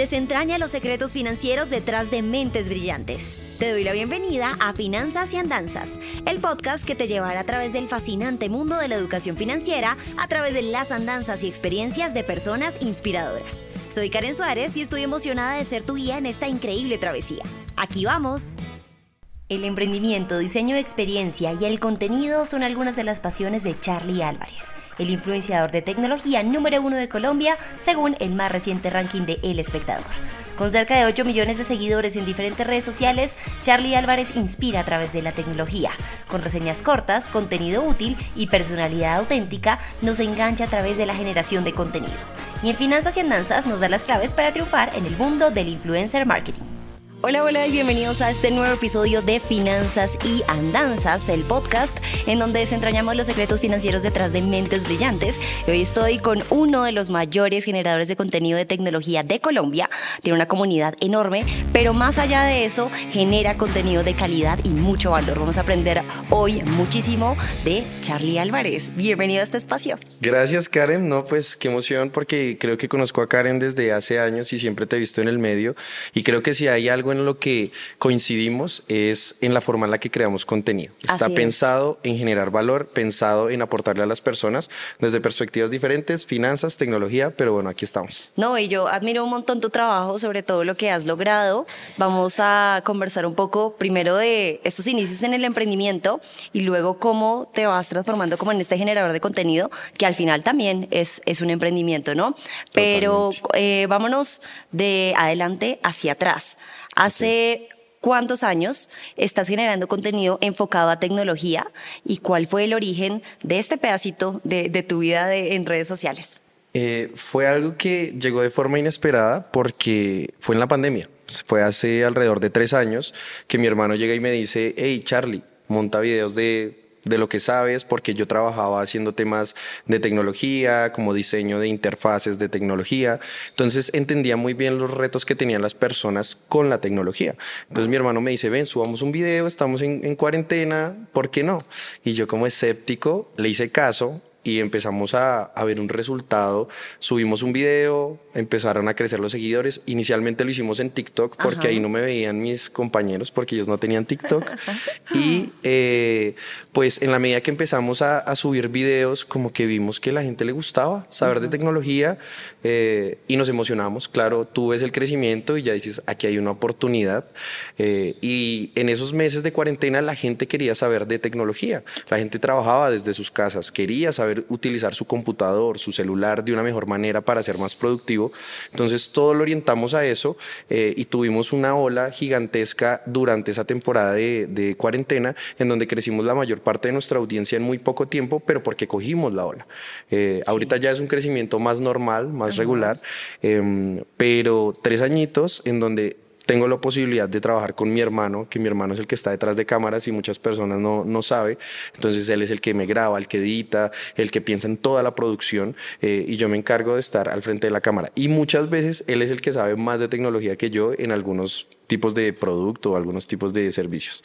Desentraña los secretos financieros detrás de mentes brillantes. Te doy la bienvenida a Finanzas y Andanzas, el podcast que te llevará a través del fascinante mundo de la educación financiera a través de las andanzas y experiencias de personas inspiradoras. Soy Karen Suárez y estoy emocionada de ser tu guía en esta increíble travesía. ¡Aquí vamos! El emprendimiento, diseño de experiencia y el contenido son algunas de las pasiones de Charlie Álvarez, el influenciador de tecnología número uno de Colombia según el más reciente ranking de El Espectador. Con cerca de 8 millones de seguidores en diferentes redes sociales, Charlie Álvarez inspira a través de la tecnología. Con reseñas cortas, contenido útil y personalidad auténtica, nos engancha a través de la generación de contenido. Y en Finanzas y Andanzas nos da las claves para triunfar en el mundo del influencer marketing. Hola, hola y bienvenidos a este nuevo episodio de Finanzas y Andanzas, el podcast en donde desentrañamos los secretos financieros detrás de mentes brillantes. Hoy estoy con uno de los mayores generadores de contenido de tecnología de Colombia. Tiene una comunidad enorme, pero más allá de eso, genera contenido de calidad y mucho valor. Vamos a aprender hoy muchísimo de Charlie Álvarez. Bienvenido a este espacio. Gracias, Karen. No, pues qué emoción porque creo que conozco a Karen desde hace años y siempre te he visto en el medio y creo que si hay algo en lo que coincidimos es en la forma en la que creamos contenido. Está pensado en generar valor, pensado en aportarle a las personas desde perspectivas diferentes, finanzas, tecnología, pero bueno, aquí estamos. No, y yo admiro un montón tu trabajo, sobre todo lo que has logrado. Vamos a conversar un poco primero de estos inicios en el emprendimiento y luego cómo te vas transformando como en este generador de contenido, que al final también es, es un emprendimiento, ¿no? Pero eh, vámonos de adelante hacia atrás. Hace cuántos años estás generando contenido enfocado a tecnología y cuál fue el origen de este pedacito de, tu vida en redes sociales. Eh, fue algo que llegó de forma inesperada porque fue en la pandemia. Fue hace alrededor de tres años que mi hermano llega y me dice, hey Charlie, monta videos de de lo que sabes, porque yo trabajaba haciendo temas de tecnología, como diseño de interfaces de tecnología. Entonces entendía muy bien los retos que tenían las personas con la tecnología. Entonces mi hermano me dice, ven, subamos un video, estamos en, en cuarentena, ¿por qué no? Y yo como escéptico le hice caso y empezamos a, a, ver un resultado. Subimos un video, empezaron a crecer los seguidores. Inicialmente lo hicimos en TikTok porque ahí no me veían mis compañeros porque ellos no tenían TikTok. y eh, pues en la medida que empezamos a, a, subir videos, como que vimos que la gente le gustaba saber de tecnología eh, y nos emocionamos. Claro, tú ves el crecimiento y ya dices, aquí hay una oportunidad. Eh, y en esos meses de cuarentena la gente quería saber de tecnología. La gente trabajaba desde sus casas, quería saber utilizar su computador, su celular de una mejor manera para ser más productivo. Entonces todo lo orientamos a eso eh, y tuvimos una ola gigantesca durante esa temporada de, cuarentena en donde crecimos la mayor parte de nuestra audiencia en muy poco tiempo, pero porque cogimos la ola. Eh, ahorita ya es un crecimiento más normal, más regular, em, pero tres añitos en donde tengo la posibilidad de trabajar con mi hermano, que mi hermano es el que está detrás de cámaras y muchas personas no, no saben. Entonces él es el que me graba, el que edita, el que piensa en toda la producción eh, y yo me encargo de estar al frente de la cámara. Y muchas veces él es el que sabe más de tecnología que yo en algunos tipos de producto o algunos tipos de servicios.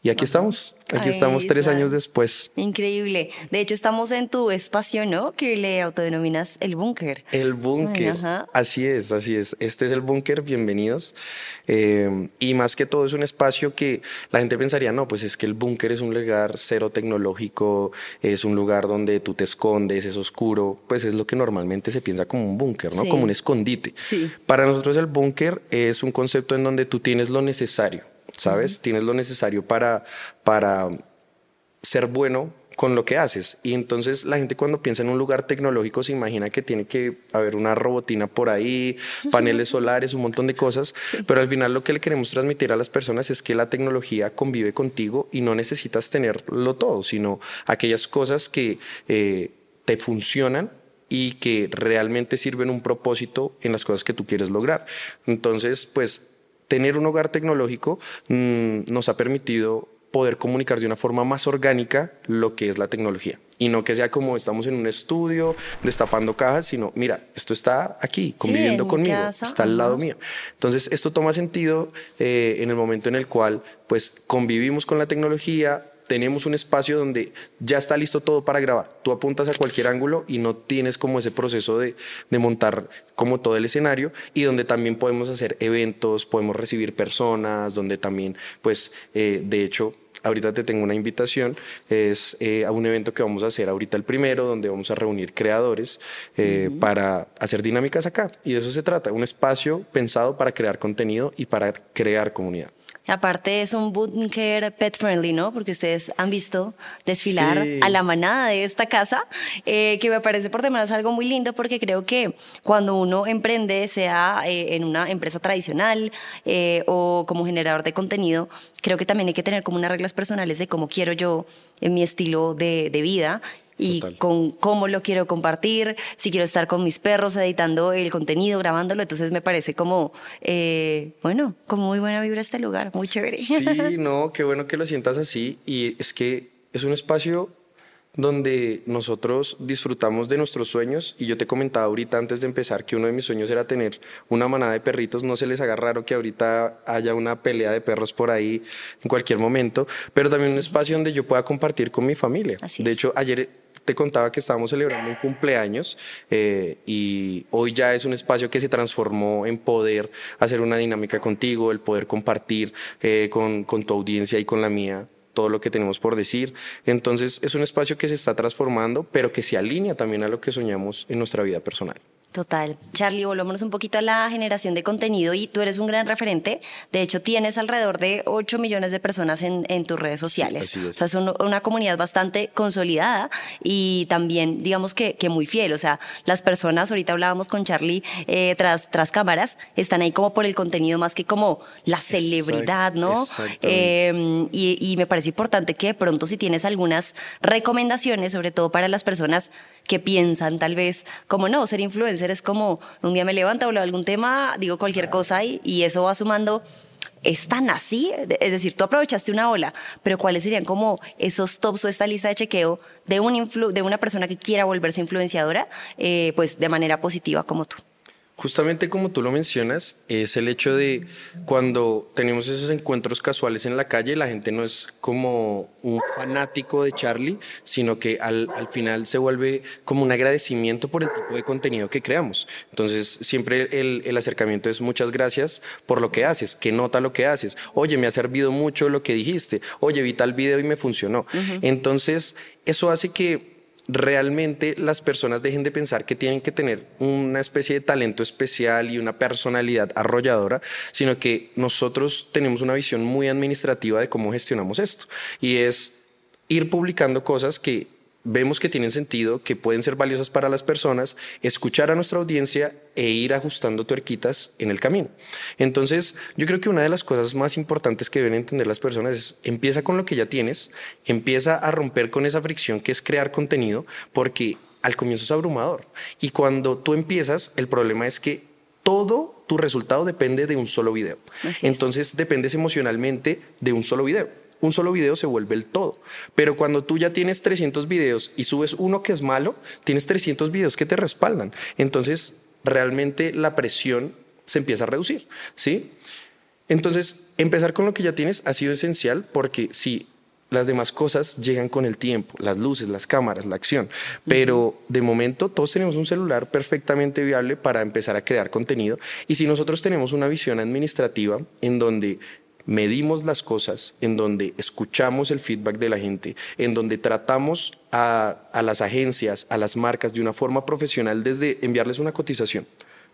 Y aquí estamos, aquí estamos tres años después. Increíble. De hecho, estamos en tu espacio, ¿no? Que le autodenominas el búnker. El búnker. Así es, así es. Este es el búnker, bienvenidos. Eh, y más que todo es un espacio que la gente pensaría, no, pues es que el búnker es un lugar cero tecnológico, es un lugar donde tú te escondes, es oscuro. Pues es lo que normalmente se piensa como un búnker, ¿no? Como un escondite. Sí. Para nosotros el búnker es un concepto en donde tú tienes lo necesario ¿sabes? Tienes lo necesario para, para ser bueno con lo que haces. Y entonces la gente cuando piensa en un lugar tecnológico se imagina que tiene que haber una robotina por ahí, paneles solares, un montón de cosas, pero al final lo que le queremos transmitir a las personas es que la tecnología convive contigo y no necesitas tenerlo todo, sino aquellas cosas que eh, te funcionan y que realmente sirven un propósito en las cosas que tú quieres lograr. Entonces, pues tener un hogar tecnológico mm, nos ha permitido poder comunicar de una forma más orgánica lo que es la tecnología. Y no que sea como estamos en un estudio destapando cajas, sino mira, esto está aquí, conviviendo conmigo, está al lado mío. Entonces, esto toma sentido eh, en el momento en el cual pues convivimos con la tecnología, tenemos un espacio donde ya está listo todo para grabar. Tú apuntas a cualquier ángulo y no tienes como ese proceso de, de montar como todo el escenario y donde también podemos hacer eventos, podemos recibir personas, donde también, pues, eh, de hecho, ahorita te tengo una invitación, es eh, a un evento que vamos a hacer ahorita el primero, donde vamos a reunir creadores eh, para hacer dinámicas acá. Y de eso se trata, un espacio pensado para crear contenido y para crear comunidad. Aparte es un bunker pet friendly, ¿no? Porque ustedes han visto desfilar a la manada de esta casa, eh, que me parece por demás algo muy lindo porque creo que cuando uno emprende, sea eh, en una empresa tradicional eh, o como generador de contenido, creo que también hay que tener como unas reglas personales de cómo quiero yo en mi estilo de, de vida y con cómo lo quiero compartir, si quiero estar con mis perros editando el contenido, grabándolo. Entonces me parece como, eh, bueno, como muy buena vibra este lugar, muy chévere. Sí, no, qué bueno que lo sientas así. Y es que es un espacio donde nosotros disfrutamos de nuestros sueños y yo te comentaba ahorita antes de empezar que uno de mis sueños era tener una manada de perritos, no se les haga raro que ahorita haya una pelea de perros por ahí en cualquier momento, pero también un espacio donde yo pueda compartir con mi familia. de hecho, ayer te contaba que estábamos celebrando un cumpleaños eh, y hoy ya es un espacio que se transformó en poder hacer una dinámica contigo, el poder compartir eh, con, con tu audiencia y con la mía todo lo que tenemos por decir. Entonces es un espacio que se está transformando, pero que se alinea también a lo que soñamos en nuestra vida personal. Total. Charlie, volvámonos un poquito a la generación de contenido y tú eres un gran referente. De hecho, tienes alrededor de 8 millones de personas en, en tus redes sociales. Sí, O sea, es una comunidad bastante consolidada y también, digamos que, que, muy fiel. O sea, las personas, ahorita hablábamos con Charlie eh, tras, tras cámaras, están ahí como por el contenido más que como la celebridad, ¿no? Eh, y, y me parece importante que de pronto si tienes algunas recomendaciones, sobre todo para las personas que piensan tal vez como no, ser influencer es como un día me levanto, hablo de algún tema, digo cualquier cosa y, y eso va sumando es tan así, es decir, tú aprovechaste una ola, pero ¿cuáles serían como esos tops o esta lista de chequeo de, un de una persona que quiera volverse influenciadora, eh, pues de manera positiva como tú? Justamente como tú lo mencionas, es el hecho de cuando tenemos esos encuentros casuales en la calle, la gente no es como un fanático de Charlie, sino que al, al, final se vuelve como un agradecimiento por el tipo de contenido que creamos. Entonces, siempre el, el acercamiento es muchas gracias por lo que haces, que nota lo que haces. Oye, me ha servido mucho lo que dijiste. Oye, vi tal video y me funcionó. Uh -huh. Entonces, eso hace que realmente las personas dejen de pensar que tienen que tener una especie de talento especial y una personalidad arrolladora, sino que nosotros tenemos una visión muy administrativa de cómo gestionamos esto. Y es ir publicando cosas que vemos que tienen sentido, que pueden ser valiosas para las personas, escuchar a nuestra audiencia e ir ajustando tuerquitas en el camino. Entonces, yo creo que una de las cosas más importantes que deben entender las personas es empieza con lo que ya tienes, empieza a romper con esa fricción que es crear contenido, porque al comienzo es abrumador. Y cuando tú empiezas, el problema es que todo tu resultado depende de un solo video. Entonces, es. dependes emocionalmente de un solo video un solo video se vuelve el todo. Pero cuando tú ya tienes 300 videos y subes uno que es malo, tienes 300 videos que te respaldan. Entonces, realmente la presión se empieza a reducir, ¿sí? Entonces, empezar con lo que ya tienes ha sido esencial porque si las demás cosas llegan con el tiempo, las luces, las cámaras, la acción. Pero de momento todos tenemos un celular perfectamente viable para empezar a crear contenido. Y si nosotros tenemos una visión administrativa en donde medimos las cosas, en donde escuchamos el feedback de la gente, en donde tratamos a, las agencias, a las marcas de una forma profesional desde enviarles una cotización,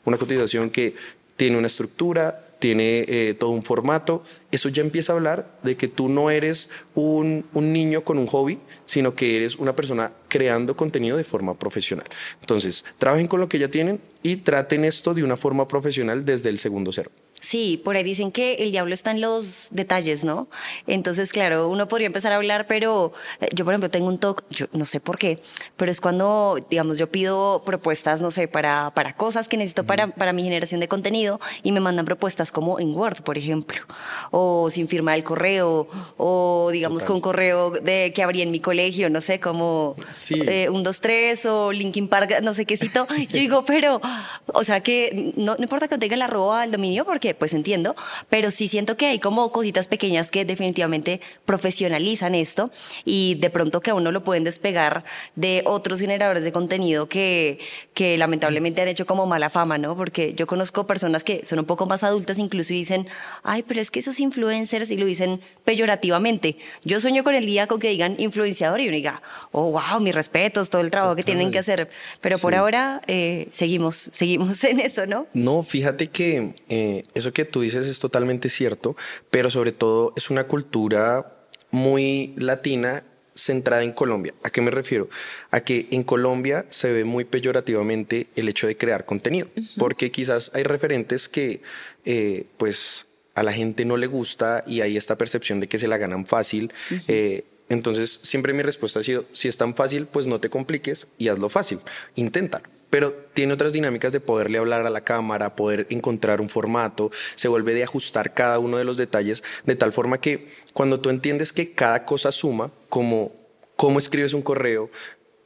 una cotización que tiene una estructura, tiene eh, todo un formato, eso ya empieza a hablar de que tú no eres un, niño con un hobby, sino que eres una persona creando contenido de forma profesional. Entonces, trabajen con lo que ya tienen y traten esto de una forma profesional desde el segundo cero. Sí, por ahí dicen que el diablo está en los detalles, ¿no? Entonces, claro, uno podría empezar a hablar, pero eh, yo, por ejemplo, tengo un toque, yo no sé por qué, pero es cuando, digamos, yo pido propuestas, no sé, para, para cosas que necesito para, para mi generación de contenido y me mandan propuestas como en Word, por ejemplo, o sin firma el correo, o digamos Total. con correo de, que abrí en mi colegio, no sé, como sí. eh, un, dos, tres, o Linkin Park, no sé qué cito. Yo digo, pero, o sea que no, no importa que tenga la arroba al dominio, porque pues entiendo, pero sí siento que hay como cositas pequeñas que definitivamente profesionalizan esto y de pronto que a uno lo pueden despegar de otros generadores de contenido que, que lamentablemente han hecho como mala fama, ¿no? Porque yo conozco personas que son un poco más adultas incluso y dicen, ay, pero es que esos influencers y lo dicen peyorativamente. Yo sueño con el día con que digan influenciador y uno diga, oh, wow, mis respetos, todo el trabajo que tienen que hacer. Pero por ahora eh, seguimos, seguimos en eso, ¿no? No, fíjate que eh, eso que tú dices es totalmente cierto, pero sobre todo es una cultura muy latina centrada en Colombia. ¿A qué me refiero? A que en Colombia se ve muy peyorativamente el hecho de crear contenido, porque quizás hay referentes que, eh, pues, a la gente no le gusta y hay esta percepción de que se la ganan fácil. Eh, entonces, siempre mi respuesta ha sido, si es tan fácil, pues no te compliques y hazlo fácil, inténtalo. Pero tiene otras dinámicas de poderle hablar a la cámara, poder encontrar un formato, se vuelve de ajustar cada uno de los detalles, de tal forma que cuando tú entiendes que cada cosa suma, como cómo escribes un correo,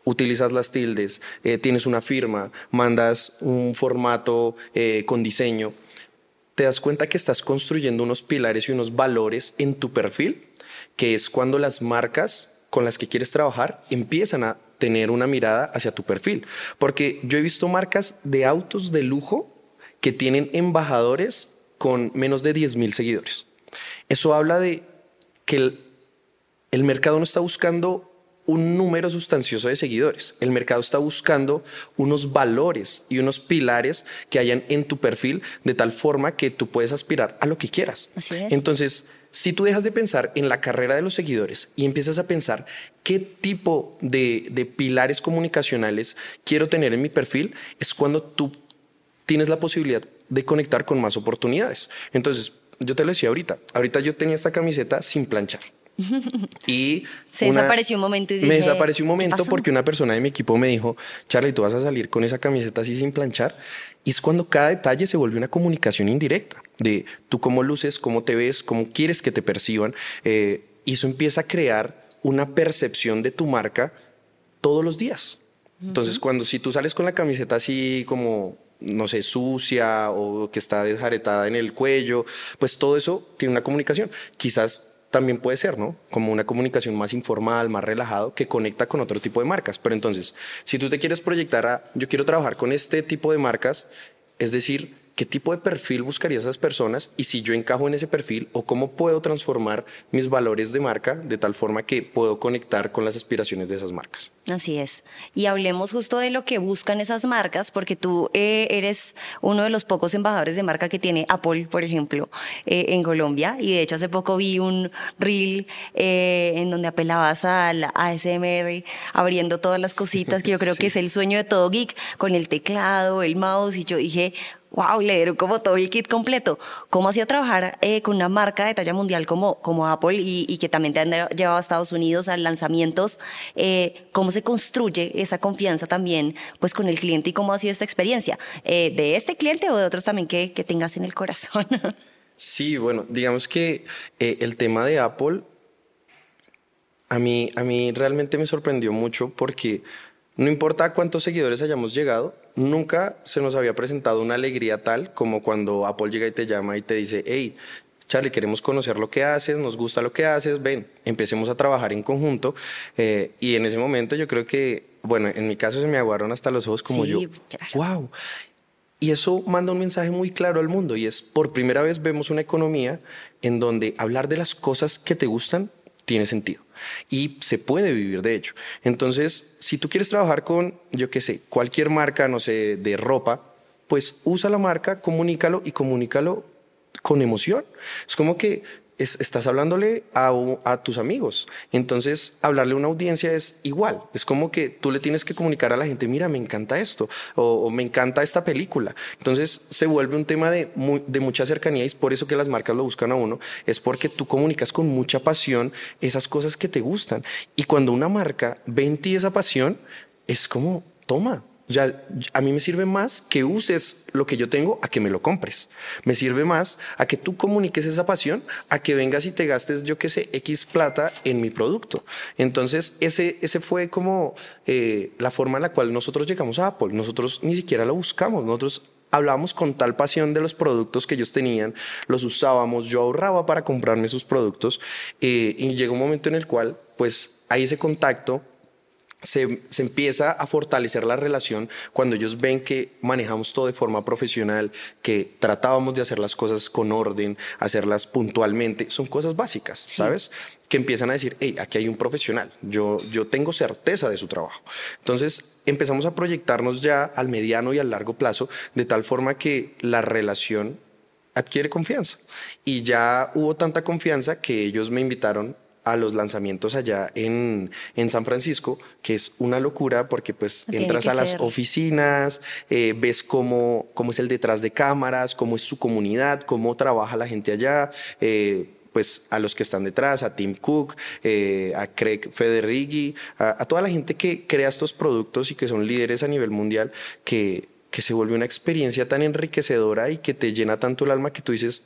utilizas las tildes, eh, tienes una firma, mandas un formato eh, con diseño, te das cuenta que estás construyendo unos pilares y unos valores en tu perfil, que es cuando las marcas con las que quieres trabajar empiezan a tener una mirada hacia tu perfil. Porque yo he visto marcas de autos de lujo que tienen embajadores con menos de 10 mil seguidores. Eso habla de que el, el mercado no está buscando un número sustancioso de seguidores. El mercado está buscando unos valores y unos pilares que hayan en tu perfil de tal forma que tú puedes aspirar a lo que quieras. Así es. Entonces, si tú dejas de pensar en la carrera de los seguidores y empiezas a pensar qué tipo de, de pilares comunicacionales quiero tener en mi perfil, es cuando tú tienes la posibilidad de conectar con más oportunidades. Entonces, yo te lo decía ahorita, ahorita yo tenía esta camiseta sin planchar. Y Se desapareció un momento y me desapareció un ¿qué momento porque una persona de mi equipo me dijo, Charlie, tú vas a salir con esa camiseta así sin planchar. Y es cuando cada detalle se vuelve una comunicación indirecta de tú cómo luces, cómo te ves, cómo quieres que te perciban. eh, y eso empieza a crear una percepción de tu marca todos los días. Entonces, cuando si tú sales con la camiseta así como, no sé, sucia o que está desjaretada en el cuello, pues todo eso tiene una comunicación. Quizás también puede ser, ¿no? Como una comunicación más informal, más relajado, que conecta con otro tipo de marcas. Pero entonces, si tú te quieres proyectar a, yo quiero trabajar con este tipo de marcas, es decir, ¿qué tipo de perfil buscaría esas personas? Y si yo encajo en ese perfil, o cómo puedo transformar mis valores de marca de tal forma que puedo conectar con las aspiraciones de esas marcas. Así es. Y hablemos justo de lo que buscan esas marcas, porque tú eh, eres uno de los pocos embajadores de marca que tiene Apple, por ejemplo, eh, en Colombia. Y de hecho hace poco vi un reel eh, en donde apelabas al ASMR, abriendo todas las cositas, que yo creo que es el sueño de todo geek, con el teclado, el mouse. Y yo dije, wow, le dieron como todo el kit completo. ¿Cómo ha sido trabajar eh, con una marca de talla mundial como, como Apple y, que también te han llevado a Estados Unidos a lanzamientos? Eh, ¿Cómo se construye esa confianza también pues, con el cliente y cómo ha sido esta experiencia? Eh, ¿De este cliente o de otros también que, que tengas en el corazón? Sí, bueno, digamos que el tema de Apple a mí, a mí realmente me sorprendió mucho porque no importa a cuántos seguidores hayamos llegado, nunca se nos había presentado una alegría tal como cuando Apple llega y te llama y te dice, hey, Charlie, queremos conocer lo que haces, nos gusta lo que haces, ven, empecemos a trabajar en conjunto. Eh, y en ese momento yo creo que, bueno, en mi caso se me aguaron hasta los ojos como Sí, yo, claro. wow. Y eso manda un mensaje muy claro al mundo y es, por primera vez vemos una economía en donde hablar de las cosas que te gustan tiene sentido y se puede vivir de ello. Entonces, si tú quieres trabajar con, yo qué sé, cualquier marca, no sé, de ropa, pues usa la marca, comunícalo y comunícalo con emoción. Es como que es- estás hablándole a, tus amigos. Entonces, hablarle a una audiencia es igual. Es como que tú le tienes que comunicar a la gente, mira, me encanta esto o, me encanta esta película. Entonces, se vuelve un tema de, de mucha cercanía y es por eso que las marcas lo buscan a uno. Es porque tú comunicas con mucha pasión esas cosas que te gustan. Y cuando una marca ve en ti esa pasión, es como, toma, ya, a mí me sirve más que uses lo que yo tengo a que me lo compres. Me sirve más a que tú comuniques esa pasión, a que vengas y te gastes, yo qué sé, X plata en mi producto. Entonces, ese, ese fue como eh, la forma en la cual nosotros llegamos a Apple. Nosotros ni siquiera lo buscamos. Nosotros hablábamos con tal pasión de los productos que ellos tenían, los usábamos, yo ahorraba para comprarme sus productos eh, y llegó un momento en el cual pues hay ese contacto se, empieza a fortalecer la relación cuando ellos ven que manejamos todo de forma profesional, que tratábamos de hacer las cosas con orden, hacerlas puntualmente. Son cosas básicas, ¿sabes? Que empiezan a decir, hey, aquí hay un profesional, yo, yo tengo certeza de su trabajo. Entonces empezamos a proyectarnos ya al mediano y al largo plazo, de tal forma que la relación adquiere confianza. Y ya hubo tanta confianza que ellos me invitaron a los lanzamientos allá en, en San Francisco, que es una locura porque pues entras a las oficinas, eh, ves cómo, cómo es el detrás de cámaras, cómo es su comunidad, cómo trabaja la gente allá. Eh, pues a los que están detrás, a Tim Cook, eh, a Craig Federighi, a, toda la gente que crea estos productos y que son líderes a nivel mundial, que, que se vuelve una experiencia tan enriquecedora y que te llena tanto el alma que tú dices,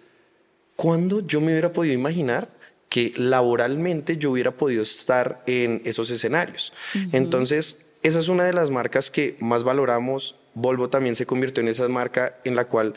¿cuándo yo me hubiera podido imaginar que laboralmente yo hubiera podido estar en esos escenarios. Entonces, esa es una de las marcas que más valoramos. Volvo también se convirtió en esa marca en la cual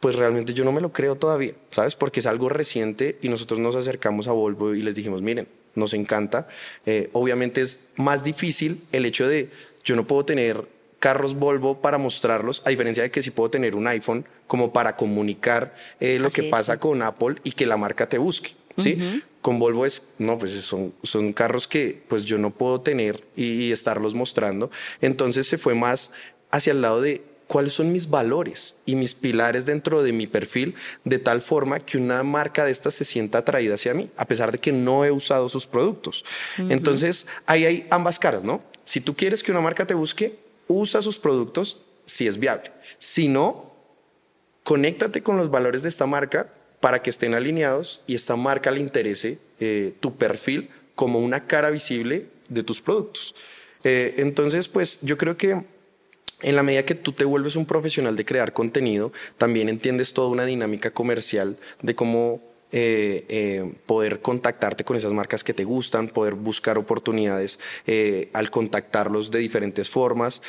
pues realmente yo no me lo creo todavía, ¿sabes? Porque es algo reciente y nosotros nos acercamos a Volvo y les dijimos, miren, nos encanta. Eh, obviamente es más difícil el hecho de yo no puedo tener carros Volvo para mostrarlos, a diferencia de que sí puedo tener un iPhone como para comunicar eh, lo que pasa con Apple y que la marca te busque. ¿Sí? Con Volvo es, no, pues son, son carros que pues yo no puedo tener y, estarlos mostrando. Entonces se fue más hacia el lado de cuáles son mis valores y mis pilares dentro de mi perfil, de tal forma que una marca de estas se sienta atraída hacia mí, a pesar de que no he usado sus productos. Entonces, ahí hay ambas caras, ¿no? Si tú quieres que una marca te busque, usa sus productos si es viable. Si no, conéctate con los valores de esta marca para que estén alineados y esta marca le interese eh, tu perfil como una cara visible de tus productos. Eh, entonces, pues yo creo que en la medida que tú te vuelves un profesional de crear contenido, también entiendes toda una dinámica comercial de cómo eh, eh, poder contactarte con esas marcas que te gustan, poder buscar oportunidades eh, al contactarlos de diferentes formas,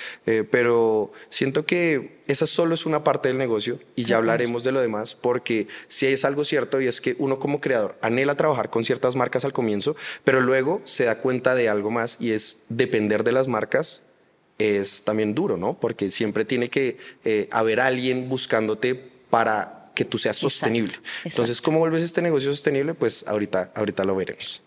pero siento que esa solo es una parte del negocio y ya hablaremos de lo demás porque si es algo cierto y es que uno como creador anhela trabajar con ciertas marcas al comienzo, pero luego se da cuenta de algo más y es depender de las marcas es también duro, ¿no? Porque siempre tiene que haber alguien buscándote para que tú seas sostenible. Entonces, ¿cómo vuelves este negocio sostenible? Pues ahorita, ahorita lo veremos.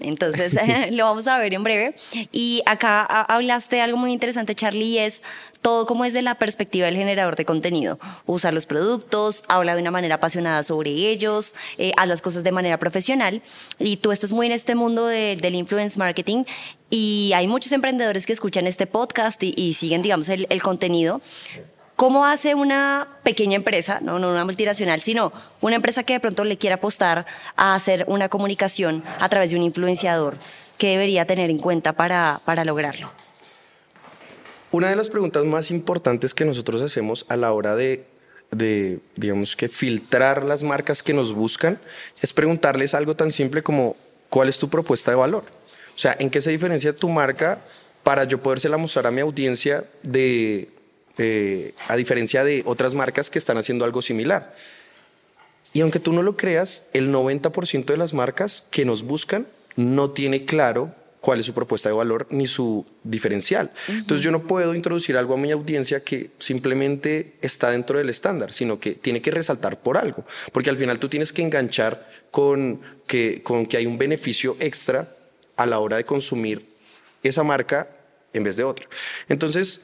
Entonces, lo vamos a ver en breve. Y acá hablaste de algo muy interesante, Charlie, y es todo como es de la perspectiva del generador de contenido. Usar los productos, habla de una manera apasionada sobre ellos, eh, haz las cosas de manera profesional. Y tú estás muy en este mundo del influence marketing y hay muchos emprendedores que escuchan este podcast y, siguen, digamos, el, el contenido. ¿Cómo hace una pequeña empresa, no, una multinacional, sino una empresa que de pronto le quiera apostar a hacer una comunicación a través de un influenciador? ¿Qué debería tener en cuenta para, para lograrlo? Una de las preguntas más importantes que nosotros hacemos a la hora de, de, digamos que filtrar las marcas que nos buscan, es preguntarles algo tan simple como, ¿cuál es tu propuesta de valor? O sea, ¿en qué se diferencia tu marca para yo podérsela mostrar a mi audiencia de, eh, a diferencia de otras marcas que están haciendo algo similar. Y aunque tú no lo creas, el 90% de las marcas que nos buscan no tiene claro cuál es su propuesta de valor ni su diferencial. Entonces yo no puedo introducir algo a mi audiencia que simplemente está dentro del estándar, sino que tiene que resaltar por algo, porque al final tú tienes que enganchar con que, con que hay un beneficio extra a la hora de consumir esa marca en vez de otra. Entonces,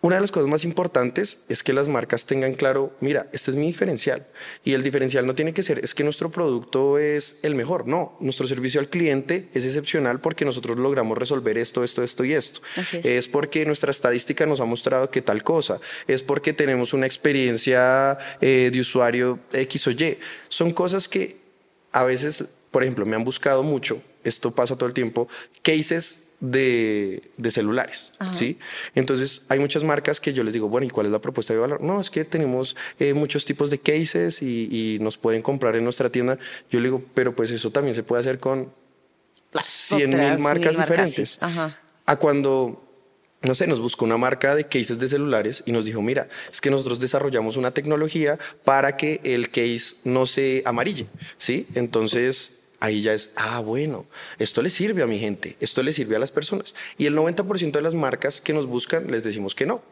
una de las cosas más importantes es que las marcas tengan claro, mira, este es mi diferencial. Y el diferencial no tiene que ser, es que nuestro producto es el mejor. No, nuestro servicio al cliente es excepcional porque nosotros logramos resolver esto, esto, esto y esto. Es. porque nuestra estadística nos ha mostrado que tal cosa. Es porque tenemos una experiencia eh, de usuario X o Y. Son cosas que a veces, por ejemplo, me han buscado mucho, esto pasa todo el tiempo, cases de, celulares, ¿sí? Entonces hay muchas marcas que yo les digo, bueno, ¿y cuál es la propuesta de valor? No, es que tenemos eh, muchos tipos de cases y, nos pueden comprar en nuestra tienda. Yo le digo, pero pues eso también se puede hacer con 100 mil marcas diferentes. A cuando no sé, nos buscó una marca de cases de celulares y nos dijo, mira, es que nosotros desarrollamos una tecnología para que el case no se amarille, ¿sí? Entonces, ahí ya es, ah, bueno, esto le sirve a mi gente, esto le sirve a las personas. Y el 90% de las marcas que nos buscan les decimos que no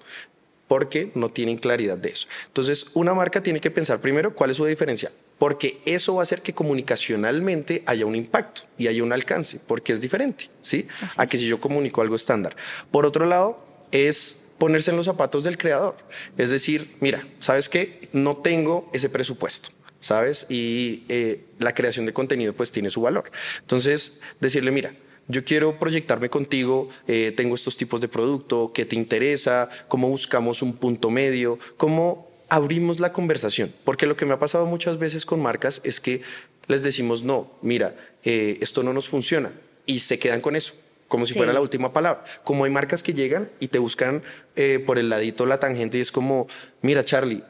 porque no tienen claridad de eso. Entonces, una marca tiene que pensar primero cuál es su diferencia, porque eso va a hacer que comunicacionalmente haya un impacto y haya un alcance, porque es diferente, ¿sí? a que si yo comunico algo estándar. Por otro lado, es ponerse en los zapatos del creador. Es decir, mira, ¿sabes qué? No tengo ese presupuesto. ¿Sabes? Y eh, la creación de contenido pues tiene su valor. Entonces, decirle, mira, yo quiero proyectarme contigo, eh, tengo estos tipos de producto, ¿qué te interesa? ¿Cómo buscamos un punto medio? ¿Cómo abrimos la conversación? Porque lo que me ha pasado muchas veces con marcas es que les decimos, no, mira, eh, esto no nos funciona y se quedan con eso como si fuera la última palabra. Como hay marcas que llegan y te buscan eh, por el ladito la tangente y es como, mira Charlie,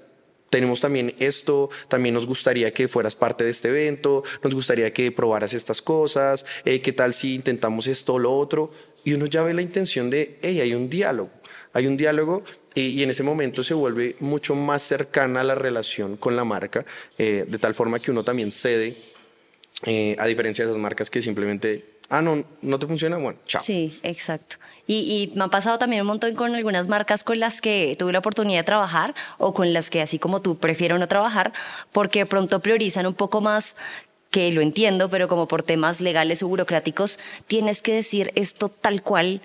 tenemos también esto, también nos gustaría que fueras parte de este evento, nos gustaría que probaras estas cosas, eh, qué tal si intentamos esto o lo otro, y uno ya ve la intención de, hey, hay un diálogo, hay un diálogo y, en ese momento se vuelve mucho más cercana la relación con la marca, eh, de tal forma que uno también cede, eh, a diferencia de esas marcas que simplemente ah, no, no te funciona, bueno, chao. Sí, exacto. Y, me ha pasado también un montón con algunas marcas con las que tuve la oportunidad de trabajar o con las que, así como tú, prefiero no trabajar porque de pronto priorizan un poco más que lo entiendo, pero como por temas legales o burocráticos, tienes que decir esto tal cual.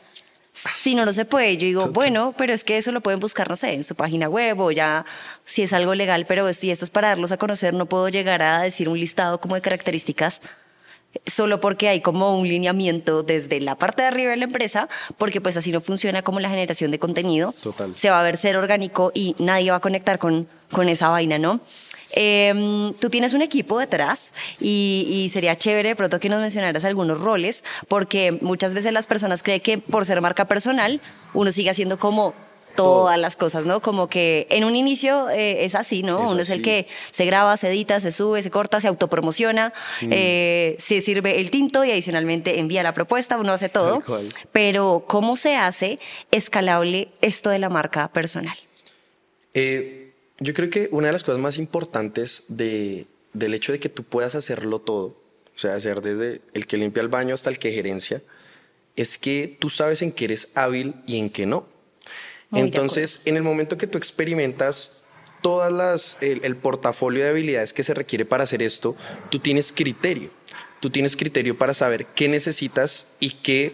Si no, no se puede. Yo digo, bueno, pero es que eso lo pueden buscar, no sé, en su página web o ya, si es algo legal, pero si esto es para darlos a conocer, no puedo llegar a decir un listado como de características solo porque hay como un lineamiento desde la parte de arriba de la empresa, porque pues así no funciona como la generación de contenido. Total. Se va a ver ser orgánico y nadie va a conectar con, con esa vaina, ¿no? Em, tú tienes un equipo detrás y, y, sería chévere de pronto que nos mencionaras algunos roles, porque muchas veces las personas creen que por ser marca personal uno sigue haciendo como todas las cosas, ¿no? Como que en un inicio eh, es así, ¿no? Uno es el que se graba, se edita, se sube, se corta, se autopromociona, mm. eh, se sirve el tinto y adicionalmente envía la propuesta, uno hace todo. Pero ¿cómo se hace escalable esto de la marca personal? Eh, yo creo que una de las cosas más importantes de, del hecho de que tú puedas hacerlo todo, o sea, hacer desde el que limpia el baño hasta el que gerencia, es que tú sabes en qué eres hábil y en qué no. Entonces, en el momento que tú experimentas todas las, el, portafolio de habilidades que se requiere para hacer esto, tú tienes criterio. Tú tienes criterio para saber qué necesitas y qué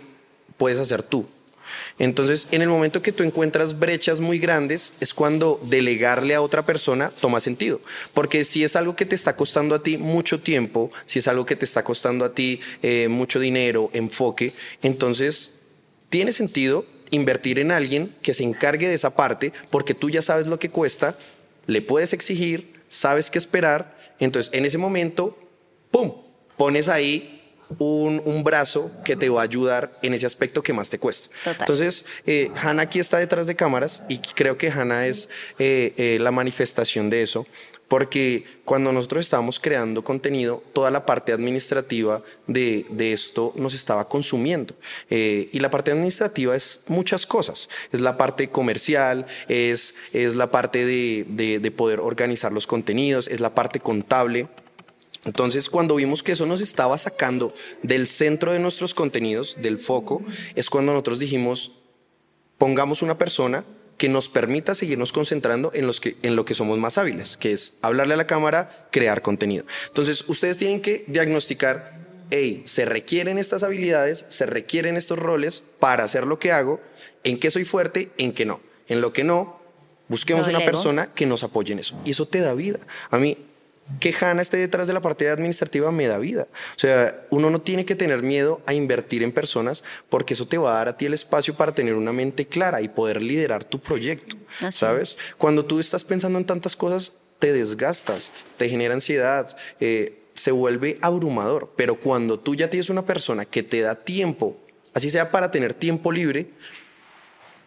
puedes hacer tú. Entonces, en el momento que tú encuentras brechas muy grandes, es cuando delegarle a otra persona toma sentido. Porque si es algo que te está costando a ti mucho tiempo, si es algo que te está costando a ti eh, mucho dinero, enfoque, entonces tiene sentido invertir en alguien que se encargue de esa parte, porque tú ya sabes lo que cuesta, le puedes exigir, sabes qué esperar, entonces en ese momento, ¡pum!, pones ahí un, brazo que te va a ayudar en ese aspecto que más te cuesta. Entonces, eh, Hanna aquí está detrás de cámaras y creo que Hanna es eh, eh, la manifestación de eso porque cuando nosotros estábamos creando contenido, toda la parte administrativa de, esto nos estaba consumiendo. Eh, y la parte administrativa es muchas cosas. Es la parte comercial, es, es la parte de, de poder organizar los contenidos, es la parte contable. Entonces, cuando vimos que eso nos estaba sacando del centro de nuestros contenidos, del foco, es cuando nosotros dijimos, pongamos una persona que nos permita seguirnos concentrando en, los que, en lo que somos más hábiles, que es hablarle a la cámara, crear contenido. Entonces, ustedes tienen que diagnosticar, hey, se requieren estas habilidades, se requieren estos roles para hacer lo que hago, en qué soy fuerte, en qué no. En lo que no, busquemos una persona que nos apoye en eso. Y eso te da vida. A mí, que Hanna esté detrás de la parte administrativa me da vida. O sea, uno no tiene que tener miedo a invertir en personas porque eso te va a dar a ti el espacio para tener una mente clara y poder liderar tu proyecto. ¿Sabes? Cuando tú estás pensando en tantas cosas, te desgastas, te genera ansiedad. Eh, se vuelve abrumador, pero cuando tú ya tienes una persona que te da tiempo, así sea para tener tiempo libre,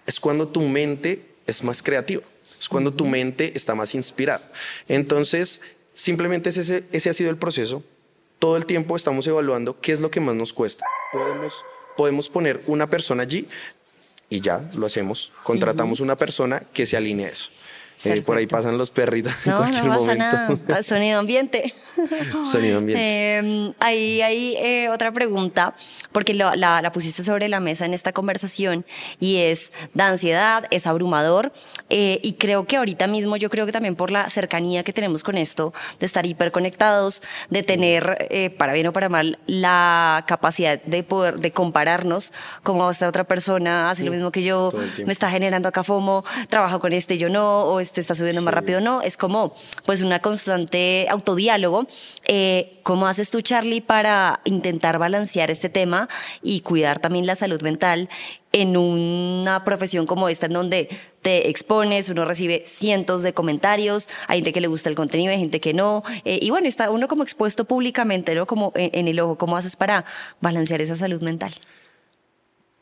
es cuando tu mente es más creativa, es cuando tu mente está más inspirada. Entonces, Simplemente ese, ese ha sido el proceso. Todo el tiempo estamos evaluando qué es lo que más nos cuesta. Podemos, podemos poner una persona allí y ya lo hacemos. Contratamos una persona que se alinee a eso. Eh, por ahí pasan los perritos en cualquier no pasa momento. Nada. Sonido ambiente. Sonido ambiente. Eh, ahí hay eh, otra pregunta, porque la, la, la, pusiste sobre la mesa en esta conversación y es da ansiedad, es abrumador eh, y creo que ahorita mismo yo creo que también por la cercanía que tenemos con esto, de estar hiperconectados, de tener, eh, para bien o para mal, la capacidad de poder, de compararnos, como esta otra persona hace lo mismo que yo, me está generando acá FOMO, trabajo con este yo no, o este está subiendo sí. más rápido no, es como pues una constante autodiálogo. Eh, ¿Cómo haces tú, Charlie, para intentar balancear este tema y cuidar también la salud mental en una profesión como esta, en donde te expones, uno recibe cientos de comentarios, hay gente que le gusta el contenido, hay gente que no, eh, y bueno, está uno como expuesto públicamente, ¿no? Como en, en, el ojo, ¿cómo haces para balancear esa salud mental?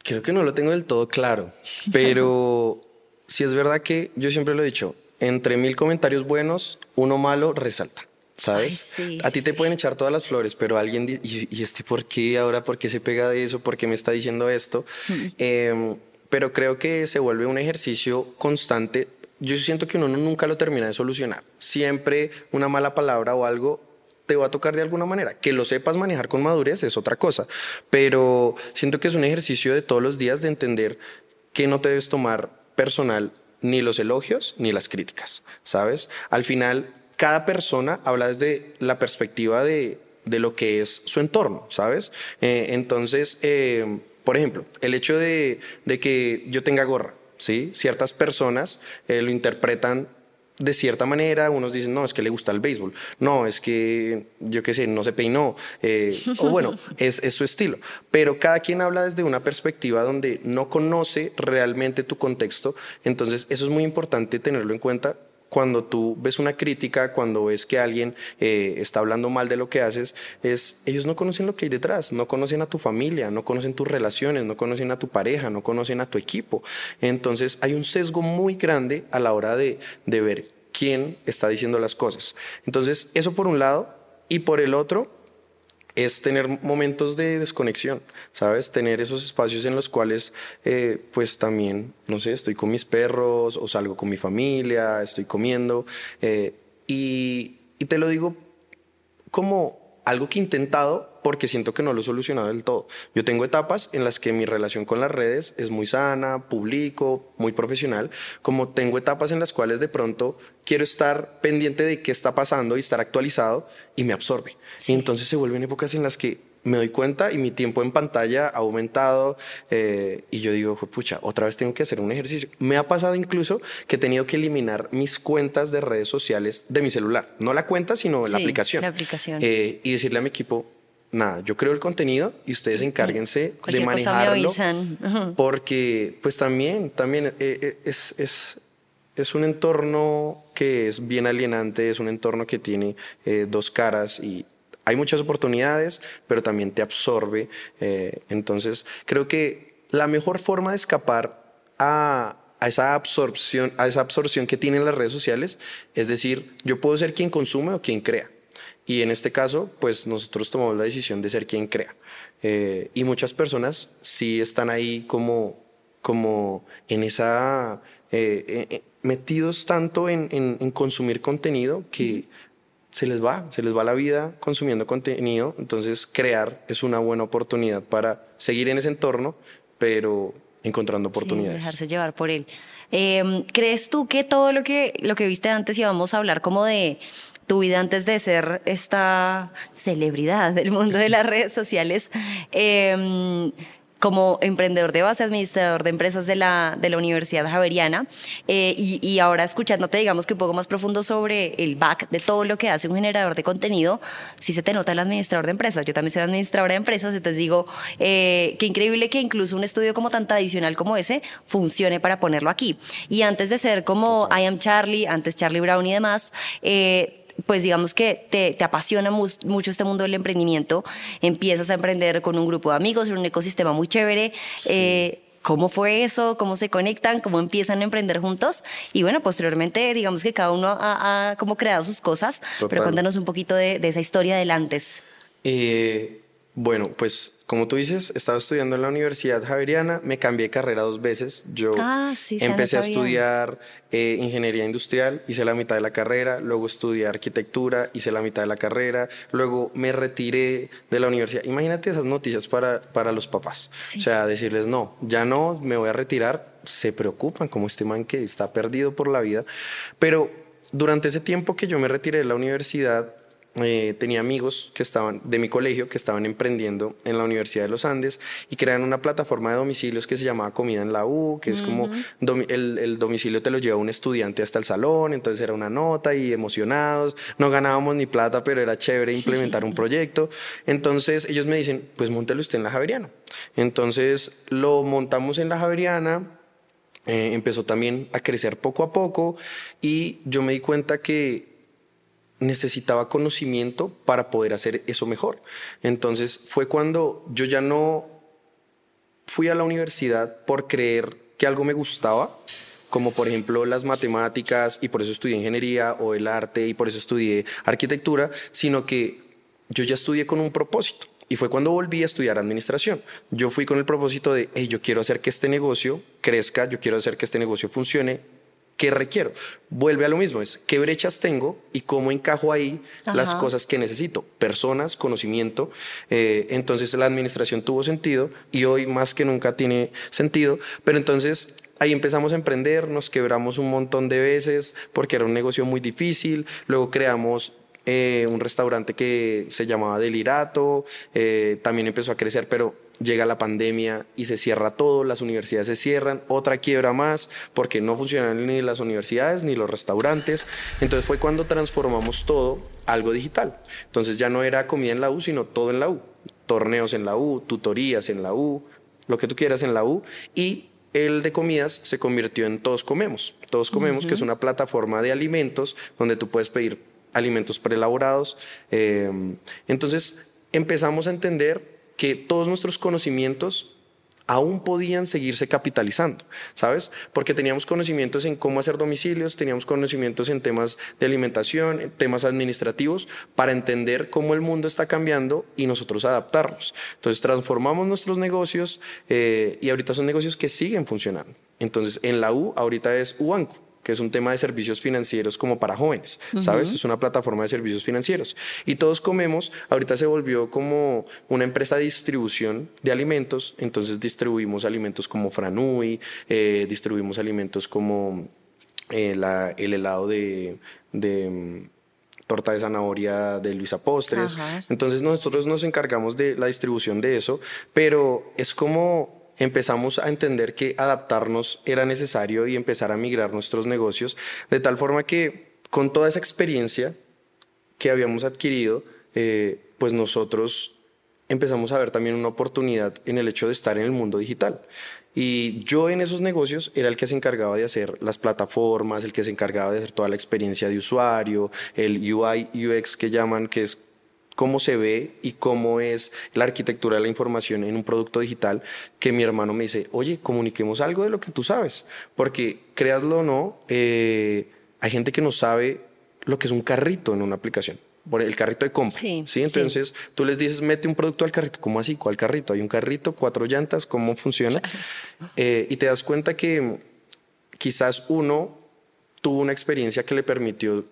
Creo que no lo tengo del todo claro, pero sí es verdad que yo siempre lo he dicho, entre mil comentarios buenos, uno malo resalta. ¿Sabes? Ay, sí, a ti te sí. pueden echar todas las flores, pero alguien, y, y, este por qué ahora, por qué se pega de eso, por qué me está diciendo esto? Mm. Eh, pero creo que se vuelve un ejercicio constante. Yo siento que uno nunca lo termina de solucionar. Siempre una mala palabra o algo te va a tocar de alguna manera. Que lo sepas manejar con madurez es otra cosa, pero siento que es un ejercicio de todos los días de entender que no te debes tomar personal ni los elogios ni las críticas, ¿sabes? Al final cada persona habla desde la perspectiva de, de lo que es su entorno, ¿sabes? Eh, entonces, eh, por ejemplo, el hecho de, de, que yo tenga gorra, ¿sí? Ciertas personas eh, lo interpretan de cierta manera, unos dicen, no, es que le gusta el béisbol, no, es que, yo qué sé, no se peinó, eh, o bueno, es, es, su estilo. Pero cada quien habla desde una perspectiva donde no conoce realmente tu contexto, entonces eso es muy importante tenerlo en cuenta cuando tú ves una crítica, cuando ves que alguien eh, está hablando mal de lo que haces, es ellos no conocen lo que hay detrás, no conocen a tu familia, no conocen tus relaciones, no conocen a tu pareja, no conocen a tu equipo. Entonces hay un sesgo muy grande a la hora de, de ver quién está diciendo las cosas. Entonces eso por un lado y por el otro es tener momentos de desconexión, ¿sabes? Tener esos espacios en los cuales, eh, pues también, no sé, estoy con mis perros o salgo con mi familia, estoy comiendo. Eh, y, y, te lo digo como algo que he intentado porque siento que no lo he solucionado del todo. Yo tengo etapas en las que mi relación con las redes es muy sana, publico, muy profesional, como tengo etapas en las cuales de pronto quiero estar pendiente de qué está pasando y estar actualizado y me absorbe. Sí. Y entonces se vuelven épocas en las que me doy cuenta y mi tiempo en pantalla ha aumentado eh, y yo digo, pucha, otra vez tengo que hacer un ejercicio. Me ha pasado incluso que he tenido que eliminar mis cuentas de redes sociales de mi celular. No la cuenta, sino sí, la aplicación. La aplicación. Eh, y decirle a mi equipo, nada, yo creo el contenido y ustedes encárguense de manejarlo. Porque pues también, también eh, es, es, es un entorno que es bien alienante, es un entorno que tiene eh, dos caras y hay muchas oportunidades, pero también te absorbe. Eh, entonces, creo que la mejor forma de escapar a, a, esa absorción, a esa absorción que tienen las redes sociales es decir, yo puedo ser quien consume o quien crea. Y en este caso, pues nosotros tomamos la decisión de ser quien crea. Eh, y muchas personas sí están ahí como, como en esa... Eh, eh, metidos tanto en, en, en, consumir contenido que se les va, se les va la vida consumiendo contenido. Entonces, crear es una buena oportunidad para seguir en ese entorno, pero encontrando oportunidades. Sí, dejarse llevar por él. Eh, ¿Crees tú que todo lo que, lo que viste antes íbamos a hablar como de tu vida antes de ser esta celebridad del mundo de las redes sociales? Eh, como emprendedor de base, administrador de empresas de la, de la Universidad Javeriana, eh, y, y, ahora escuchándote, digamos que un poco más profundo sobre el back de todo lo que hace un generador de contenido, sí se te nota el administrador de empresas. Yo también soy administradora de empresas, entonces digo, eh, qué increíble que incluso un estudio como tan tradicional como ese funcione para ponerlo aquí. Y antes de ser como I am Charlie, antes Charlie Brown y demás, eh, pues digamos que te, te apasiona mu mucho este mundo del emprendimiento, empiezas a emprender con un grupo de amigos en un ecosistema muy chévere. Sí. Eh, ¿Cómo fue eso? ¿Cómo se conectan? ¿Cómo empiezan a emprender juntos? Y bueno, posteriormente, digamos que cada uno ha, ha como creado sus cosas, Total. pero cuéntanos un poquito de, de, esa historia del antes. Eh, Bueno, pues como tú dices, estaba estudiando en la Universidad Javeriana, me cambié de carrera dos veces. Yo Ah, sí, empecé a estudiar eh, ingeniería industrial, hice la mitad de la carrera, luego estudié arquitectura, hice la mitad de la carrera, luego me retiré de la universidad. Imagínate esas noticias para, para los papás. Sí. O sea, decirles, no, ya no, me voy a retirar, se preocupan como este man que está perdido por la vida. Pero durante ese tiempo que yo me retiré de la universidad, eh, tenía amigos que estaban de mi colegio que estaban emprendiendo en la Universidad de los Andes y crearon una plataforma de domicilios que se llamaba Comida en la U, que es como domi- el, el domicilio te lo lleva un estudiante hasta el salón, entonces era una nota y emocionados, no ganábamos ni plata, pero era chévere implementar un proyecto. Entonces ellos me dicen, pues montelo usted en la Javeriana. Entonces lo montamos en la Javeriana, eh, empezó también a crecer poco a poco y yo me di cuenta que necesitaba conocimiento para poder hacer eso mejor. Entonces fue cuando yo ya no fui a la universidad por creer que algo me gustaba, como por ejemplo las matemáticas y por eso estudié ingeniería o el arte y por eso estudié arquitectura, sino que yo ya estudié con un propósito. Y fue cuando volví a estudiar administración. Yo fui con el propósito de, hey, yo quiero hacer que este negocio crezca, yo quiero hacer que este negocio funcione. ¿Qué requiero? Vuelve a lo mismo, es qué brechas tengo y cómo encajo ahí las cosas que necesito. Personas, conocimiento. Eh, entonces la administración tuvo sentido y hoy más que nunca tiene sentido. Pero entonces ahí empezamos a emprender, nos quebramos un montón de veces porque era un negocio muy difícil. Luego creamos eh, un restaurante que se llamaba Delirato, eh, también empezó a crecer, pero llega la pandemia y se cierra todo, las universidades se cierran, otra quiebra más, porque no funcionan ni las universidades ni los restaurantes. Entonces fue cuando transformamos todo a algo digital. Entonces ya no era comida en la U, sino todo en la U. Torneos en la U, tutorías en la U, lo que tú quieras en la U. Y el de comidas se convirtió en Todos Comemos. Todos Comemos, que es una plataforma de alimentos donde tú puedes pedir alimentos preelaborados. Eh, entonces empezamos a entender que todos nuestros conocimientos aún podían seguirse capitalizando, ¿sabes? Porque teníamos conocimientos en cómo hacer domicilios, teníamos conocimientos en temas de alimentación, en temas administrativos, para entender cómo el mundo está cambiando y nosotros adaptarnos. Entonces transformamos nuestros negocios eh, y ahorita son negocios que siguen funcionando. Entonces en la U ahorita es UANCO que es un tema de servicios financieros como para jóvenes, ¿sabes? Es una plataforma de servicios financieros. Y todos comemos, ahorita se volvió como una empresa de distribución de alimentos, entonces distribuimos alimentos como Franui, eh, distribuimos alimentos como eh, la- el helado de... de, mm, torta de zanahoria de Luisa Postres. Ajá. Entonces nosotros nos encargamos de la distribución de eso, pero es como empezamos a entender que adaptarnos era necesario y empezar a migrar nuestros negocios, de tal forma que con toda esa experiencia que habíamos adquirido, eh, pues nosotros empezamos a ver también una oportunidad en el hecho de estar en el mundo digital. Y yo en esos negocios era el que se encargaba de hacer las plataformas, el que se encargaba de hacer toda la experiencia de usuario, el UI, UX que llaman, que es cómo se ve y cómo es la arquitectura de la información en un producto digital, que mi hermano me dice, oye, comuniquemos algo de lo que tú sabes, porque créaslo o no, eh, hay gente que no sabe lo que es un carrito en una aplicación. Por el carrito de compra. Sí, Sí, entonces tú les dices, mete un producto al carrito. ¿Cómo así? ¿Cuál carrito? Hay un carrito, cuatro llantas, ¿cómo funciona? Eh, y te das cuenta que quizás uno tuvo una experiencia que le permitió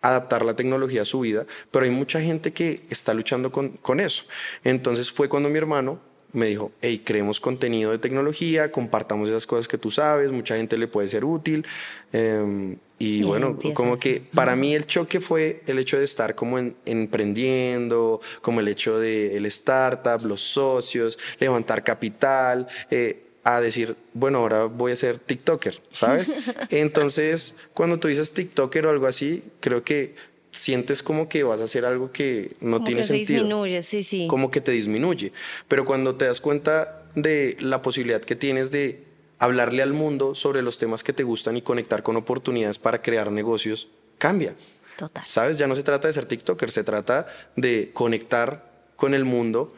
adaptar la tecnología a su vida, pero hay mucha gente que está luchando con, con eso. Entonces fue cuando mi hermano me dijo, hey, creemos contenido de tecnología, compartamos esas cosas que tú sabes, mucha gente le puede ser útil. Eh, y Y bueno, como así. que para mí el choque fue el hecho de estar como en- emprendiendo, como el hecho de el startup, los socios, levantar capital, eh, a decir, bueno, ahora voy a ser TikToker, ¿sabes? Entonces, cuando tú dices TikToker o algo así, creo que sientes como que vas a hacer algo que no Como tiene que se sentido disminuye, sí, sí. como que te disminuye. Pero cuando te das cuenta de la posibilidad que tienes de hablarle al mundo sobre los temas que te gustan y conectar con oportunidades para crear negocios, cambia. Total. ¿Sabes? Ya no se trata de ser TikToker, se trata de conectar con el mundo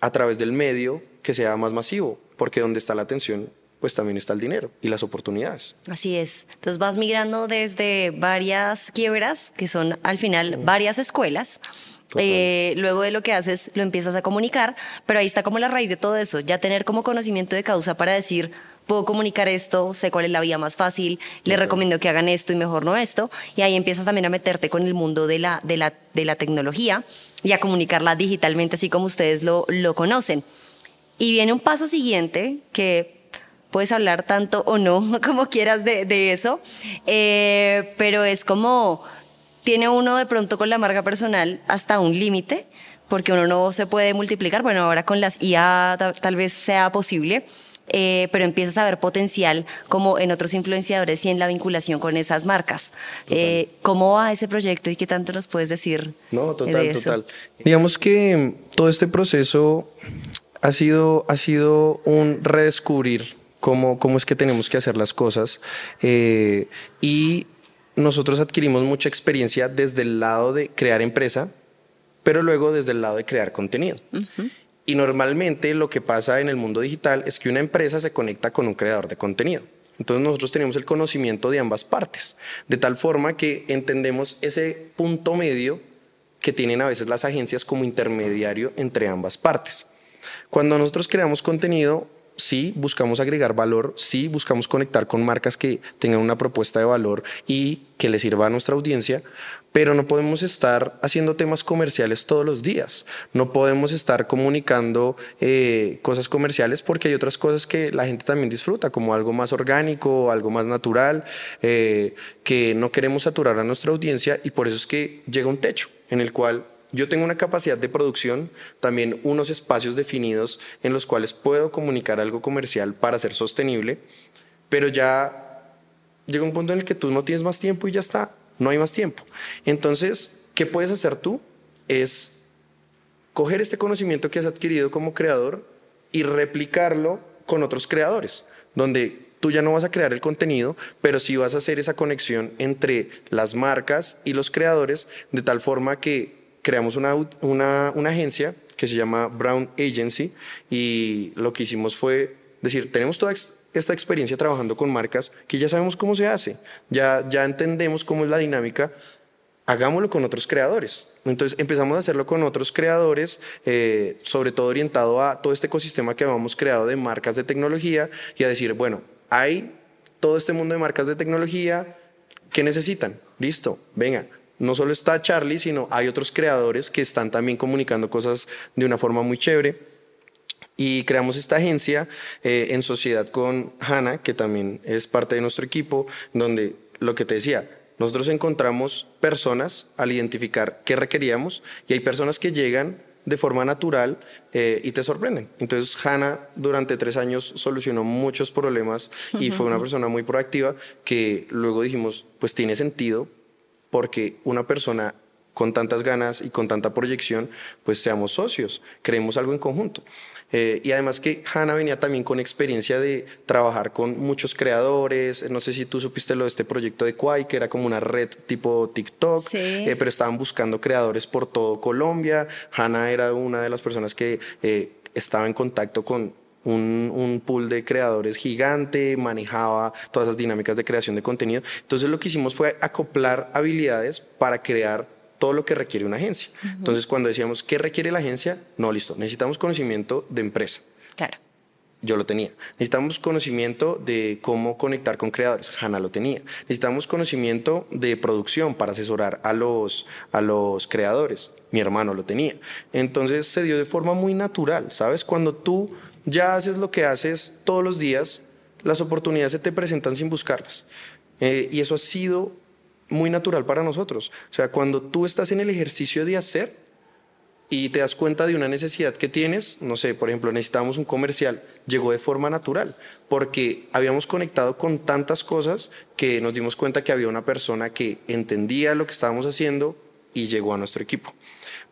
a través del medio que sea más masivo, porque donde está la atención pues también está el dinero y las oportunidades. Así es. Entonces vas migrando desde varias quiebras, que son al final varias escuelas. Eh, luego de lo que haces, lo empiezas a comunicar, pero ahí está como la raíz de todo eso, ya tener como conocimiento de causa para decir, puedo comunicar esto, sé cuál es la vía más fácil, les recomiendo que hagan esto y mejor no esto, y ahí empiezas también a meterte con el mundo de la, de la, de la tecnología y a comunicarla digitalmente, así como ustedes lo, lo conocen. Y viene un paso siguiente que puedes hablar tanto o no como quieras de, de eso, eh, pero es como tiene uno de pronto con la marca personal hasta un límite, porque uno no se puede multiplicar, bueno, ahora con las IA tal vez sea posible, eh, pero empiezas a ver potencial como en otros influenciadores y en la vinculación con esas marcas. Eh, ¿Cómo va ese proyecto y qué tanto nos puedes decir? No, total, total. Digamos que todo este proceso ha sido, ha sido un redescubrir cómo, cómo es que tenemos que hacer las cosas eh, y nosotros adquirimos mucha experiencia desde el lado de crear empresa, pero luego desde el lado de crear contenido. Y normalmente lo que pasa en el mundo digital es que una empresa se conecta con un creador de contenido. Entonces nosotros tenemos el conocimiento de ambas partes, de tal forma que entendemos ese punto medio que tienen a veces las agencias como intermediario entre ambas partes. Cuando nosotros creamos contenido, sí buscamos agregar valor, sí buscamos conectar con marcas que tengan una propuesta de valor y que le sirva a nuestra audiencia, pero no podemos estar haciendo temas comerciales todos los días. No podemos estar comunicando eh, cosas comerciales porque hay otras cosas que la gente también disfruta, como algo más orgánico, algo más natural, eh, que no queremos saturar a nuestra audiencia y por eso es que llega un techo en el cual yo tengo una capacidad de producción, también unos espacios definidos en los cuales puedo comunicar algo comercial para ser sostenible, pero ya llega un punto en el que tú no tienes más tiempo y ya está no hay más tiempo. Entonces, ¿qué puedes hacer tú? Es coger este conocimiento que has adquirido como creador y replicarlo con otros creadores, donde tú ya no vas a crear el contenido, pero sí vas a hacer esa conexión entre las marcas y los creadores, de tal forma que creamos una, una, una agencia que se llama Brown Agency y lo que hicimos fue decir, tenemos toda esta experiencia trabajando con marcas que ya sabemos cómo se hace, ya, ya entendemos cómo es la dinámica, hagámoslo con otros creadores. Entonces empezamos a hacerlo con otros creadores, eh, sobre todo orientado a todo este ecosistema que habíamos creado de marcas de tecnología y a decir, bueno, hay todo este mundo de marcas de tecnología, ¿qué necesitan? Listo, venga. No solo está Charlie, sino hay otros creadores que están también comunicando cosas de una forma muy chévere y creamos esta agencia eh, en sociedad con Hanna, que también es parte de nuestro equipo, donde lo que te decía, nosotros encontramos personas al identificar qué requeríamos y hay personas que llegan de forma natural eh, y te sorprenden. Entonces, Hanna durante tres años solucionó muchos problemas y fue una persona muy proactiva que luego dijimos, pues tiene sentido porque una persona con tantas ganas y con tanta proyección, pues seamos socios, creemos algo en conjunto. Eh, y además que Hanna venía también con experiencia de trabajar con muchos creadores. No sé si tú supiste lo de este proyecto de Quai, que era como una red tipo TikTok, eh, pero estaban buscando creadores por todo Colombia. Hanna era una de las personas que eh, estaba en contacto con un, un, pool de creadores gigante, manejaba todas esas dinámicas de creación de contenido. Entonces lo que hicimos fue acoplar habilidades para crear todo lo que requiere una agencia. Entonces, cuando decíamos, ¿qué requiere la agencia? No, listo, necesitamos conocimiento de empresa. Claro. Yo lo tenía. Necesitamos conocimiento de cómo conectar con creadores. Hanna lo tenía. Necesitamos conocimiento de producción para asesorar a los, a los creadores. Mi hermano lo tenía. Entonces se dio de forma muy natural, ¿sabes? Cuando tú ya haces lo que haces todos los días, las oportunidades se te presentan sin buscarlas. Eh, y eso ha sido muy natural para nosotros. O sea, cuando tú estás en el ejercicio de hacer y te das cuenta de una necesidad que tienes, no sé, por ejemplo, necesitábamos un comercial, llegó de forma natural, porque habíamos conectado con tantas cosas que nos dimos cuenta que había una persona que entendía lo que estábamos haciendo y llegó a nuestro equipo.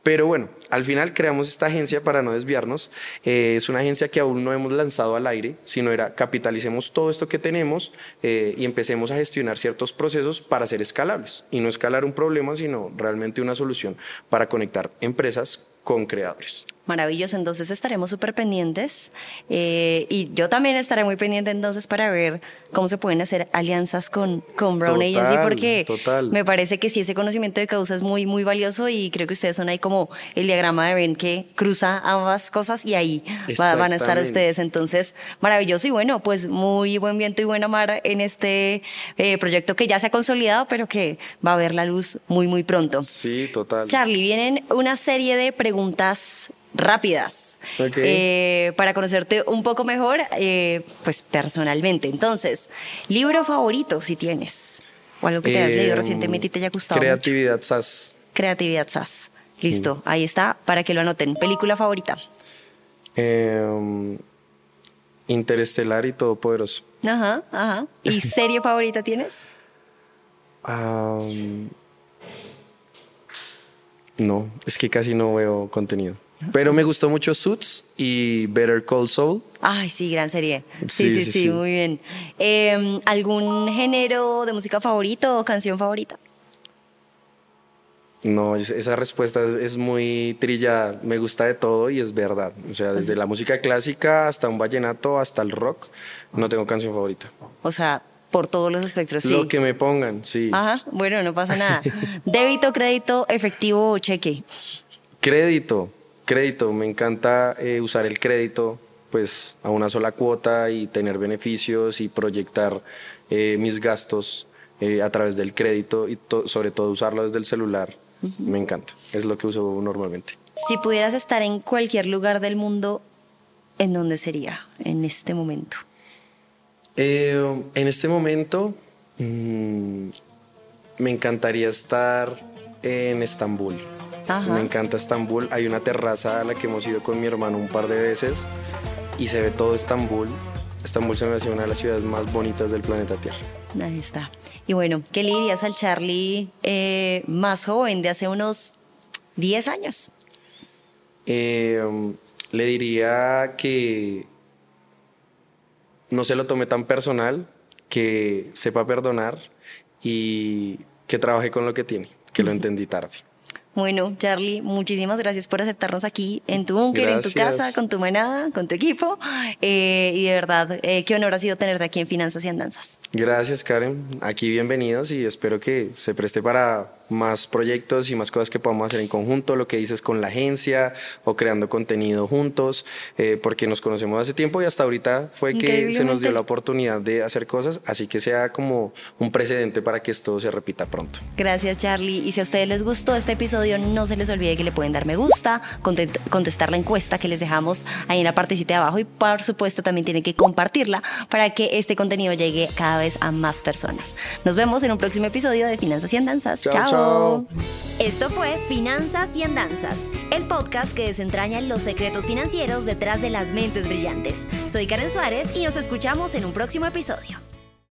Pero bueno, al final creamos esta agencia para no desviarnos. Eh, es una agencia que aún no hemos lanzado al aire, sino era capitalicemos todo esto que tenemos eh, y empecemos a gestionar ciertos procesos para ser escalables. Y no escalar un problema, sino realmente una solución para conectar empresas con creadores. Maravilloso, entonces estaremos súper pendientes eh, y yo también estaré muy pendiente entonces para ver cómo se pueden hacer alianzas con, con Brown Total, Agency porque total. me parece que sí, ese conocimiento de causa es muy, muy valioso y creo que ustedes son ahí como el diagrama de Ben que cruza ambas cosas y ahí va- van a estar ustedes. Entonces, maravilloso y bueno, pues muy buen viento y buena mar en este eh, proyecto que ya se ha consolidado pero que va a ver la luz muy, muy pronto. Sí, total. Charlie, vienen una serie de preguntas rápidas eh, para conocerte un poco mejor, eh, pues personalmente. Entonces, libro favorito si tienes, o algo que te hayas leído Eh, recientemente y te haya gustado. mucho. Creatividad SAS. Creatividad SAS. Listo, ahí está, para que lo anoten. Película favorita. Eh, Interestelar y Todopoderoso. Ajá, ajá. ¿Y serie favorita tienes? Am, no, es que casi no veo contenido. Pero me gustó mucho Suits y Better Call Saul. Ay, sí, gran serie. Sí, Sí, sí, sí, sí, sí. muy bien. Eh, ¿Algún género de música favorito o canción favorita? No, es- esa respuesta es, es muy trillada. Me gusta de todo y es verdad. O sea, desde la música clásica hasta un vallenato, hasta el rock, no tengo canción favorita. O sea, por todos los espectros, sí. Lo que me pongan, sí. Ajá, bueno, no pasa nada. Débito, crédito, efectivo o cheque. Crédito, crédito. Me encanta eh, usar el crédito pues a una sola cuota y tener beneficios y proyectar eh, mis gastos eh, a través del crédito y to- sobre todo usarlo desde el celular. Me encanta. Es lo que uso normalmente. Si pudieras estar en cualquier lugar del mundo, ¿en dónde sería en este momento? Eh, en este momento mm, me encantaría estar en Estambul. Ajá. Me encanta Estambul. Hay una terraza a la que hemos ido con mi hermano un par de veces y se ve todo Estambul. Estambul se me hace una de las ciudades más bonitas del planeta Tierra. Ahí está. Y bueno, ¿qué le dirías al Charlie eh, más joven de hace unos 10 años? Eh, le diría que no se lo tome tan personal, que sepa perdonar y que trabaje con lo que tiene, que lo entendí tarde. Bueno, Charlie, muchísimas gracias por aceptarnos aquí en tu búnker, en tu casa, con tu manada, con tu equipo. Eh, y de verdad, eh, qué honor ha sido tenerte aquí en Finanzas y Andanzas. Gracias, Karen. Aquí bienvenidos y espero que se preste para más proyectos y más cosas que podamos hacer en conjunto, lo que dices con la agencia o creando contenido juntos, eh, porque nos conocemos hace tiempo y hasta ahorita fue que se nos dio la oportunidad de hacer cosas, así que sea como un precedente para que esto se repita pronto. Gracias, Charlie. Y si a ustedes les gustó este episodio, no se les olvide que le pueden dar me gusta, contestar la encuesta que les dejamos ahí en la partecita de abajo y, por supuesto, también tienen que compartirla para que este contenido llegue cada vez a más personas. Nos vemos en un próximo episodio de Finanzas y Andanzas. Chao, Chao. Esto fue Finanzas y Andanzas, el podcast que desentraña los secretos financieros detrás de las mentes brillantes. Soy Karen Suárez y nos escuchamos en un próximo episodio.